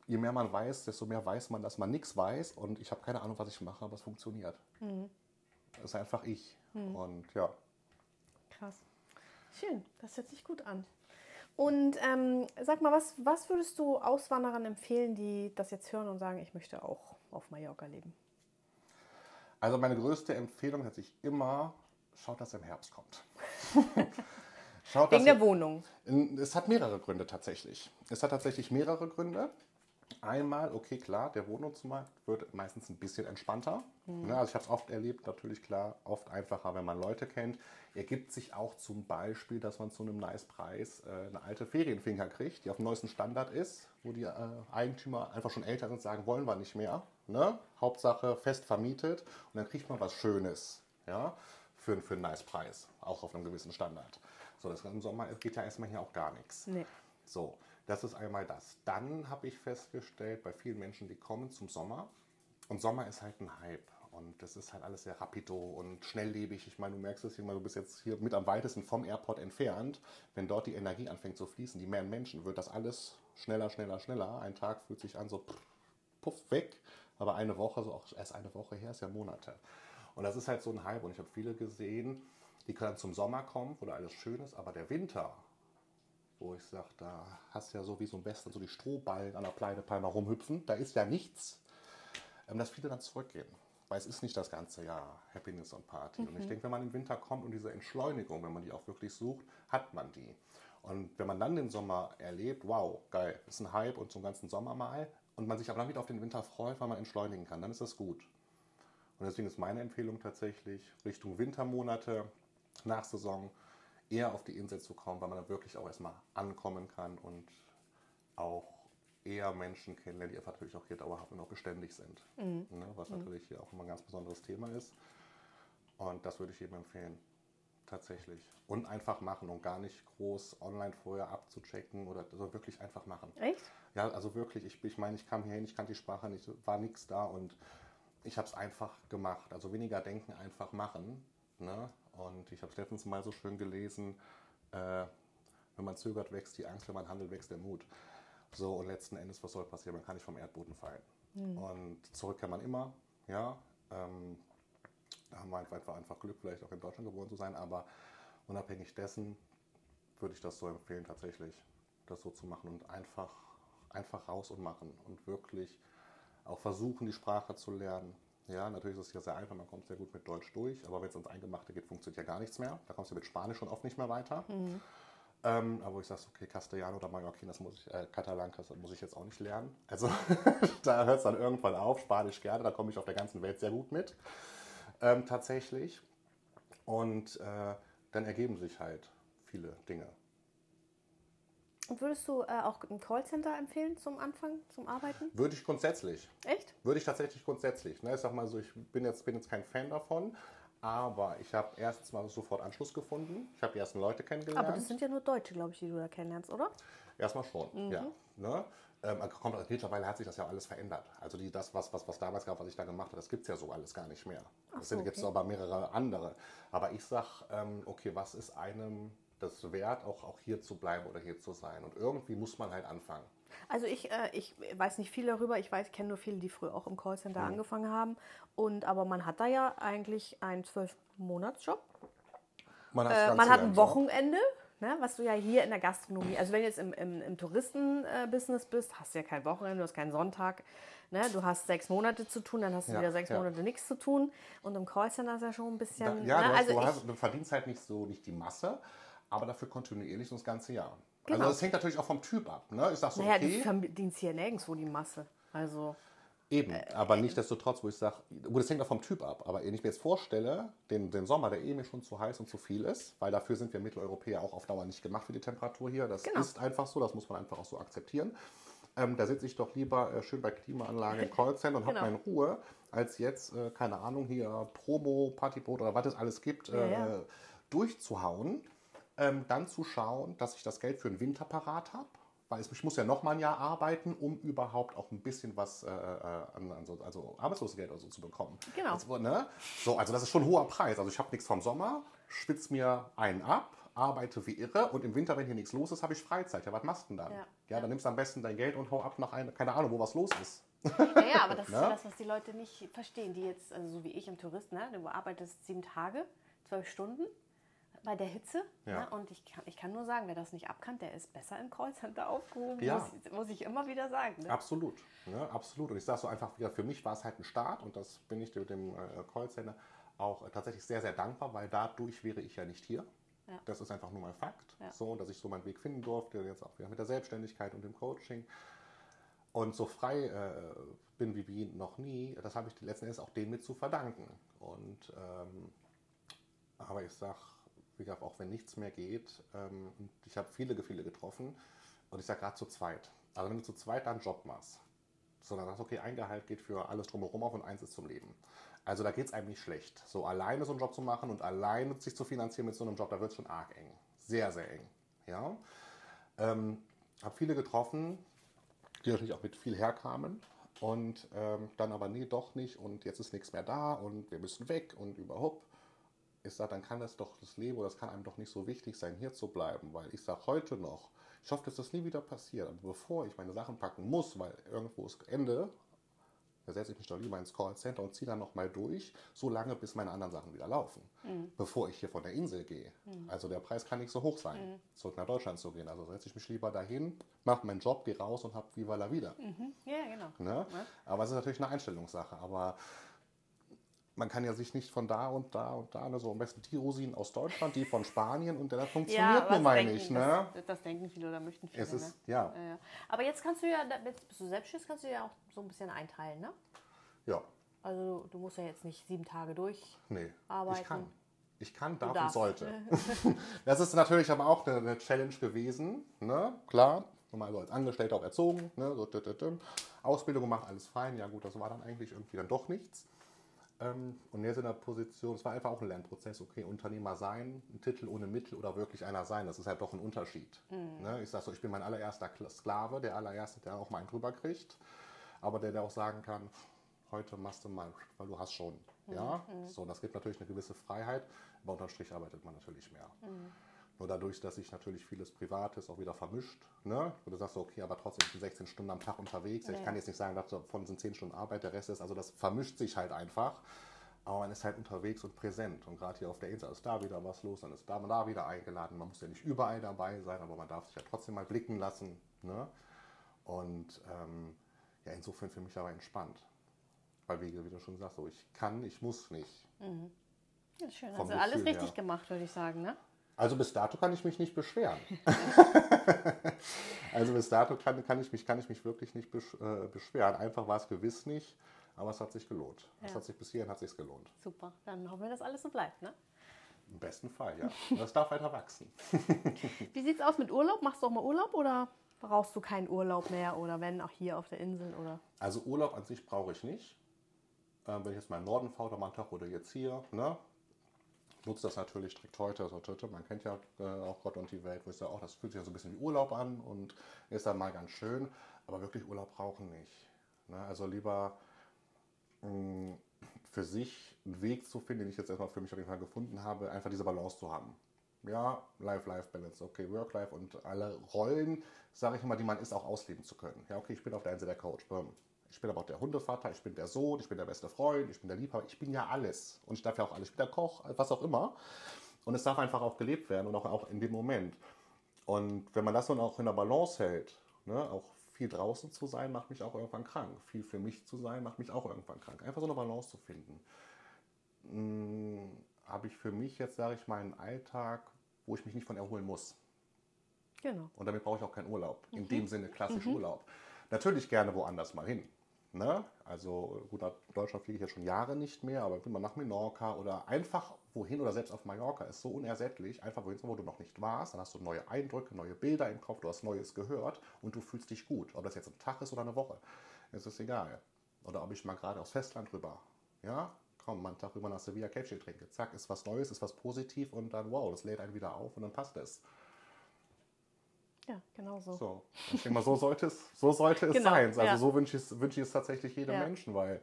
je mehr man weiß, desto mehr weiß man, dass man nichts weiß und ich habe keine Ahnung, was ich mache, aber es funktioniert. Das ist einfach ich. Und ja, Krass. Schön, das hört sich gut an. Und ähm, sag mal, was, was würdest du Auswanderern empfehlen, die das jetzt hören und sagen, ich möchte auch auf Mallorca leben? Also meine größte Empfehlung hat sich immer, schaut, dass er im Herbst kommt. schaut, Wegen der Wohnung. Es hat mehrere Gründe tatsächlich. Es hat tatsächlich mehrere Gründe. Einmal, okay, klar, der Wohnungsmarkt wird meistens ein bisschen entspannter. Ne, also ich habe es oft erlebt, natürlich klar, oft einfacher, wenn man Leute kennt. Ergibt sich auch zum Beispiel, dass man zu einem Nice-Preis äh, eine alte Ferienfinker kriegt, die auf dem neuesten Standard ist, wo die äh, Eigentümer einfach schon älter sind, sagen, wollen wir nicht mehr. Ne? Hauptsache fest vermietet und dann kriegt man was Schönes ja? für, für einen Nice-Preis, auch auf einem gewissen Standard. So, das im Sommer geht ja erstmal hier auch gar nichts. Nee. So, das ist einmal das. Dann habe ich festgestellt, bei vielen Menschen, die kommen zum Sommer, und Sommer ist halt ein Hype. Und das ist halt alles sehr rapido und schnelllebig. Ich meine, du merkst es, meine, du bist jetzt hier mit am weitesten vom Airport entfernt. Wenn dort die Energie anfängt zu fließen, die mehr Menschen, wird das alles schneller, schneller, schneller. Ein Tag fühlt sich an so puff weg, aber eine Woche, so auch erst eine Woche her, ist ja Monate. Und das ist halt so ein Hype. Und ich habe viele gesehen, die können zum Sommer kommen, wo da alles schön ist, aber der Winter, wo ich sage, da hast du ja so wie so ein Western, so die Strohballen an der Pleinepanne rumhüpfen, da ist ja nichts, ähm, dass viele dann zurückgehen. Weil es ist nicht das ganze Jahr Happiness und Party. Und ich denke, wenn man im Winter kommt und diese Entschleunigung, wenn man die auch wirklich sucht, hat man die. Und wenn man dann den Sommer erlebt, wow, geil, ist ein Hype und zum ganzen Sommer mal, und man sich aber dann wieder auf den Winter freut, weil man entschleunigen kann, dann ist das gut. Und deswegen ist meine Empfehlung tatsächlich, Richtung Wintermonate, nach Saison, eher auf die Insel zu kommen, weil man dann wirklich auch erstmal ankommen kann und auch eher Menschen kennenlernen, die einfach natürlich auch hier dauerhaft und auch beständig sind. Ne? Was natürlich hier auch immer ein ganz besonderes Thema ist. Und das würde ich jedem empfehlen. Tatsächlich. Und einfach machen und gar nicht groß online vorher abzuchecken oder also wirklich einfach machen. Echt? Ja, also wirklich, ich, ich meine, ich kam hierhin, ich kannte die Sprache nicht, war nichts da und ich habe es einfach gemacht. Also weniger denken, einfach machen. Ne? Und ich habe es letztens mal so schön gelesen, äh, wenn man zögert, wächst die Angst, wenn man handelt, wächst der Mut. So, und letzten Endes, was soll passieren? Man kann nicht vom Erdboden fallen. Und zurück kann man immer, ja. Ähm, da haben wir einfach, einfach Glück, vielleicht auch in Deutschland geboren zu sein, aber unabhängig dessen würde ich das so empfehlen, tatsächlich das so zu machen und einfach, einfach raus und machen und wirklich auch versuchen, die Sprache zu lernen. Ja, natürlich ist es ja sehr einfach, man kommt sehr gut mit Deutsch durch, aber wenn es ins Eingemachte geht, funktioniert ja gar nichts mehr. Da kommst du mit Spanisch schon oft nicht mehr weiter. Mhm. Ähm, aber ich sage, okay, Castellano oder Mallorquin, das muss ich, äh, Katalan, das muss ich jetzt auch nicht lernen. Also da hört es dann irgendwann auf. Spanisch gerne, da komme ich auf der ganzen Welt sehr gut mit. Ähm, tatsächlich. Und äh, dann ergeben sich halt viele Dinge. Und würdest du äh, auch ein Callcenter empfehlen zum Anfang, zum Arbeiten? Würde ich grundsätzlich. Echt? Würde ich tatsächlich grundsätzlich. Ne? Ich sag mal so, ich bin jetzt, bin jetzt kein Fan davon, aber ich habe erstens mal sofort Anschluss gefunden. Ich habe die ersten Leute kennengelernt. Aber das sind ja nur Deutsche, glaube ich, die du da kennenlernst, oder? Erstmal schon, mhm. ja. Ne? Ähm, kommt, also mittlerweile hat sich das ja alles verändert. Also die, das, was, was, was damals gab, was ich da gemacht habe, das gibt es ja so alles gar nicht mehr. Ach das sind okay. jetzt aber mehrere andere. Aber ich sage, ähm, okay, was ist einem das wert, auch, auch hier zu bleiben oder hier zu sein. Und irgendwie muss man halt anfangen. Also ich, äh, ich weiß nicht viel darüber. Ich weiß, kenne nur viele, die früher auch im Callcenter mhm. angefangen haben. Und aber man hat da ja eigentlich einen zwölf Monatsjob. Man, äh, man hat ein Wochenende. Ne, was du ja hier in der Gastronomie, also wenn du jetzt im, im, im Touristenbusiness bist, hast du ja kein Wochenende, du hast keinen Sonntag. Ne? Du hast sechs Monate zu tun, dann hast du ja, wieder sechs ja. Monate nichts zu tun. Und im Callcenter ist ja schon ein bisschen. Da, ja, ne? du, hast, also du, hast, du verdienst halt nicht so nicht die Masse, aber dafür kontinuierlich so das ganze Jahr. Also genau. Also das hängt natürlich auch vom Typ ab. Ne? Ich sag so, naja, okay, du verdienst hier nirgendwo die Masse. Also. Eben, äh, aber nichtsdestotrotz, wo ich sage, gut, das hängt auch vom Typ ab, aber wenn ich mir jetzt vorstelle, den, den Sommer, der eh mir schon zu heiß und zu viel ist, weil dafür sind wir Mitteleuropäer auch auf Dauer nicht gemacht für die Temperatur hier, das genau. ist einfach so, das muss man einfach auch so akzeptieren. Ähm, da sitze ich doch lieber äh, schön bei Klimaanlage im Callcenter und genau. habe meine Ruhe, als jetzt, äh, keine Ahnung, hier Promo, Partyboot oder was es alles gibt, ja, ja. Äh, durchzuhauen ähm, dann zu schauen, dass ich das Geld für den Winter parat habe. Weil ich muss ja noch mal ein Jahr arbeiten, um überhaupt auch ein bisschen was äh, äh an, an so, also Arbeitslosengeld oder so zu bekommen. Genau. Also, ne? so, also das ist schon ein hoher Preis. Also ich habe nichts vom Sommer, schwitze mir einen ab, arbeite wie irre und im Winter, wenn hier nichts los ist, habe ich Freizeit. Ja, was machst du denn dann? Ja, ja, dann nimmst du am besten dein Geld und hau ab nach einer, keine Ahnung, wo was los ist. Ja, ja aber das ist ja das, was die Leute nicht verstehen, die jetzt, also so wie ich im Tourist, ne, du arbeitest sieben Tage, zwölf Stunden bei der Hitze. Ja. Ne? Und ich kann, ich kann nur sagen, wer das nicht abkann, der ist besser im Callcenter aufgehoben, ja. muss, muss, ich immer wieder sagen. Ne? Absolut, ne? absolut. Und ich sage so einfach wieder, für mich war es halt ein Start und das bin ich mit dem äh, Callcenter auch äh, tatsächlich sehr, sehr dankbar, weil dadurch wäre ich ja nicht hier. Ja. Das ist einfach nur mein Fakt. Ja. So, dass ich so meinen Weg finden durfte, jetzt auch wieder mit der Selbstständigkeit und dem Coaching. Und so frei äh, bin wie noch nie, das habe ich letzten Endes auch denen mit zu verdanken. Und ähm, aber ich sage, wie gesagt, auch wenn nichts mehr geht. Ähm, ich habe viele Gefühle getroffen und ich sage gerade zu zweit. Also wenn du zu zweit deinen Job machst, sondern sagst, okay, ein Gehalt geht für alles drumherum auf und eins ist zum Leben. Also da geht es einem nicht schlecht. So alleine so einen Job zu machen und alleine sich zu finanzieren mit so einem Job, da wird es schon arg eng. Sehr, sehr eng. Ja. Ähm, habe viele getroffen, die natürlich auch mit viel herkamen und ähm, dann aber nee, doch nicht und jetzt ist nichts mehr da und wir müssen weg und überhaupt ich sage, dann kann das doch das Leben oder das kann einem doch nicht so wichtig sein, hier zu bleiben, weil ich sage heute noch, ich hoffe, dass das nie wieder passiert, aber bevor ich meine Sachen packen muss, weil irgendwo ist Ende, da setze ich mich doch lieber ins Callcenter und ziehe dann nochmal durch, so lange, bis meine anderen Sachen wieder laufen, mhm. bevor ich hier von der Insel gehe. Mhm. Also der Preis kann nicht so hoch sein, mhm. zurück nach Deutschland zu gehen. Also setze ich mich lieber dahin, mache meinen Job, gehe raus und habe Viva la Vida. Mhm. Ja, genau. Ne? Ja. Aber es ist natürlich eine Einstellungssache. Aber man kann ja sich nicht von da und da und da, ne, so am besten die Rosinen aus Deutschland, die von Spanien und der funktioniert ja, nun mal nicht. Ne? Das, das, denken viele oder möchten viele. Es ist, ne? ja. ja. Aber jetzt kannst du ja, jetzt bist du selbstständig, kannst du ja auch so ein bisschen einteilen, ne? Ja. Also du musst ja jetzt nicht sieben Tage durch nee, arbeiten. Ich kann. Ich kann, darf und sollte. das ist natürlich aber auch eine, eine Challenge gewesen, ne? Klar, normal so als Angestellter auch erzogen, ne? so, Ausbildung gemacht, alles fein. Ja gut, das war dann eigentlich irgendwie dann doch nichts. Ähm, und jetzt in der Position, es war einfach auch ein Lernprozess, okay, Unternehmer sein, ein Titel ohne Mittel oder wirklich einer sein, das ist halt doch ein Unterschied. Mhm. Ne? Ich sage so, ich bin mein allererster Sklave, der allererste, der auch meinen drüber kriegt, aber der, der auch sagen kann, heute machst du mal, weil du hast schon. Mhm. Ja, so, das gibt natürlich eine gewisse Freiheit, aber unterm Strich arbeitet man natürlich mehr. Mhm. Nur dadurch, dass sich natürlich vieles Privates auch wieder vermischt. Ne? Und du sagst, okay, aber trotzdem bin ich 16 Stunden am Tag unterwegs. Nee. Ich kann jetzt nicht sagen, davon sind 10 Stunden Arbeit, der Rest ist, also das vermischt sich halt einfach. Aber man ist halt unterwegs und präsent. Und gerade hier auf der Insel ist da wieder was los, dann ist da, da wieder eingeladen. Man muss ja nicht überall dabei sein, aber man darf sich ja trotzdem mal blicken lassen. Ne? Und ähm, Ja, insofern für mich aber entspannt. Weil, wie, wie du schon sagst, so, ich kann, ich muss nicht. Ja, schön. Vom Also alles richtig her. gemacht, würde ich sagen, ne? Also bis dato kann ich mich nicht beschweren. also bis dato kann, kann, ich mich, kann ich mich wirklich nicht äh, beschweren. Einfach war es gewiss nicht, aber es hat sich gelohnt. Es Ja. hat sich bis hierhin hat sich gelohnt. Super. Dann hoffen wir, dass alles so bleibt, ne? Im besten Fall, ja. Das darf weiter wachsen. Wie sieht's aus mit Urlaub? Machst du auch mal Urlaub oder brauchst du keinen Urlaub mehr oder wenn auch hier auf der Insel oder? Also Urlaub an sich brauche ich nicht. Ähm, wenn ich jetzt mal im Norden fahre oder mal einen Tag oder jetzt hier, ne? Nutze das natürlich strikt heute, also heute, man kennt ja äh, auch Gott und die Welt, wo ich sage, auch das fühlt sich ja so ein bisschen wie Urlaub an und ist dann mal ganz schön, aber wirklich Urlaub brauchen nicht. Ne? Also lieber mh, für sich einen Weg zu finden, den ich jetzt erstmal für mich auf jeden Fall gefunden habe, einfach diese Balance zu haben. Ja, Life-Life-Balance, okay, Work-Life und alle Rollen, sage ich immer, die man ist, auch ausleben zu können. Ja, okay, ich bin auf der einen Seite der Coach, boom. Ich bin aber auch der Hundevater, ich bin der Sohn, ich bin der beste Freund, ich bin der Liebhaber, ich bin ja alles. Und ich darf ja auch alles, ich bin der Koch, was auch immer. Und es darf einfach auch gelebt werden und auch, auch in dem Moment. Und wenn man das dann auch in der Balance hält, ne, auch viel draußen zu sein, macht mich auch irgendwann krank. Viel für mich zu sein, macht mich auch irgendwann krank. Einfach so eine Balance zu finden. Hm, Habe ich für mich jetzt, sage ich mal, einen Alltag, wo ich mich nicht von erholen muss. Genau. Und damit brauche ich auch keinen Urlaub. In dem Sinne klassisch Urlaub. Natürlich gerne woanders mal hin. Ne? Also gut, nach Deutschland fliege ich ja schon Jahre nicht mehr, aber man nach Menorca oder einfach wohin oder selbst auf Mallorca ist so unersättlich, einfach wohin, wo du noch nicht warst, dann hast du neue Eindrücke, neue Bilder im Kopf, du hast Neues gehört und du fühlst dich gut. Ob das jetzt ein Tag ist oder eine Woche, es ist egal. Oder ob ich mal gerade aufs Festland rüber, ja, komm, mal einen Tag rüber nach Sevilla Käffchen trinke. Zack, ist was Neues, ist was positiv und dann, wow, das lädt einen wieder auf und dann passt es. Ja, genau so. So, ich denke mal, so sollte es, so sollte es Genau, sein. Also ja. so wünsche ich, es, wünsche ich es tatsächlich jedem Ja. Menschen, weil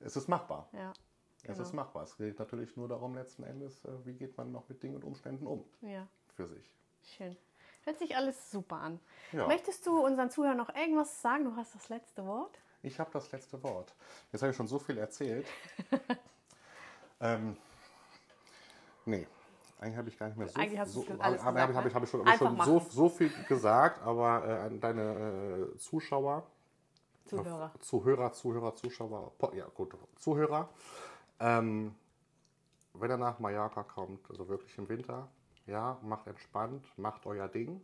es ist machbar. Ja, Es genau. ist machbar. Es geht natürlich nur darum, letzten Endes, äh, wie geht man noch mit Dingen und Umständen um ja, für sich. schön. Hört sich alles super an. Ja. Möchtest du unseren Zuhörern noch irgendwas sagen? Du hast das letzte Wort. Ich habe das letzte Wort. Jetzt habe ich schon so viel erzählt. ähm, nee, eigentlich habe ich gar nicht mehr so Eigentlich hast so, es alles habe, gesagt, habe, habe, ne? ich, habe ich schon, ich schon so, so viel gesagt, aber äh, an deine äh, Zuschauer, Zuhörer. Zuhörer, Zuhörer, Zuschauer, ja gut, Zuhörer. Ähm, wenn er nach Mallorca kommt, also wirklich im Winter, ja, macht entspannt, macht euer Ding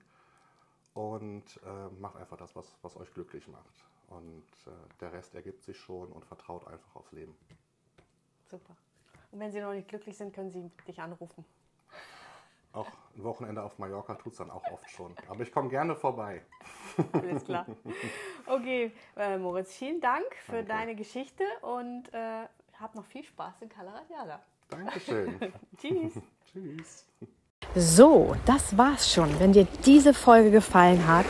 und äh, macht einfach das, was, was euch glücklich macht. Und äh, der Rest ergibt sich schon und vertraut einfach aufs Leben. Super. Und wenn Sie noch nicht glücklich sind, können Sie dich anrufen. Auch ein Wochenende auf Mallorca tut es dann auch oft schon. Aber ich komme gerne vorbei. Alles klar. Okay, äh, Moritz, vielen Dank für Danke. deine Geschichte und äh, hab noch viel Spaß in Kalaratjada. Dankeschön. Tschüss. Tschüss. So, das war's schon. Wenn dir diese Folge gefallen hat,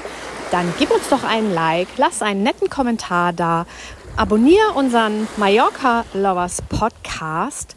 dann gib uns doch einen Like, lass einen netten Kommentar da, abonniere unseren Mallorca Lovers Podcast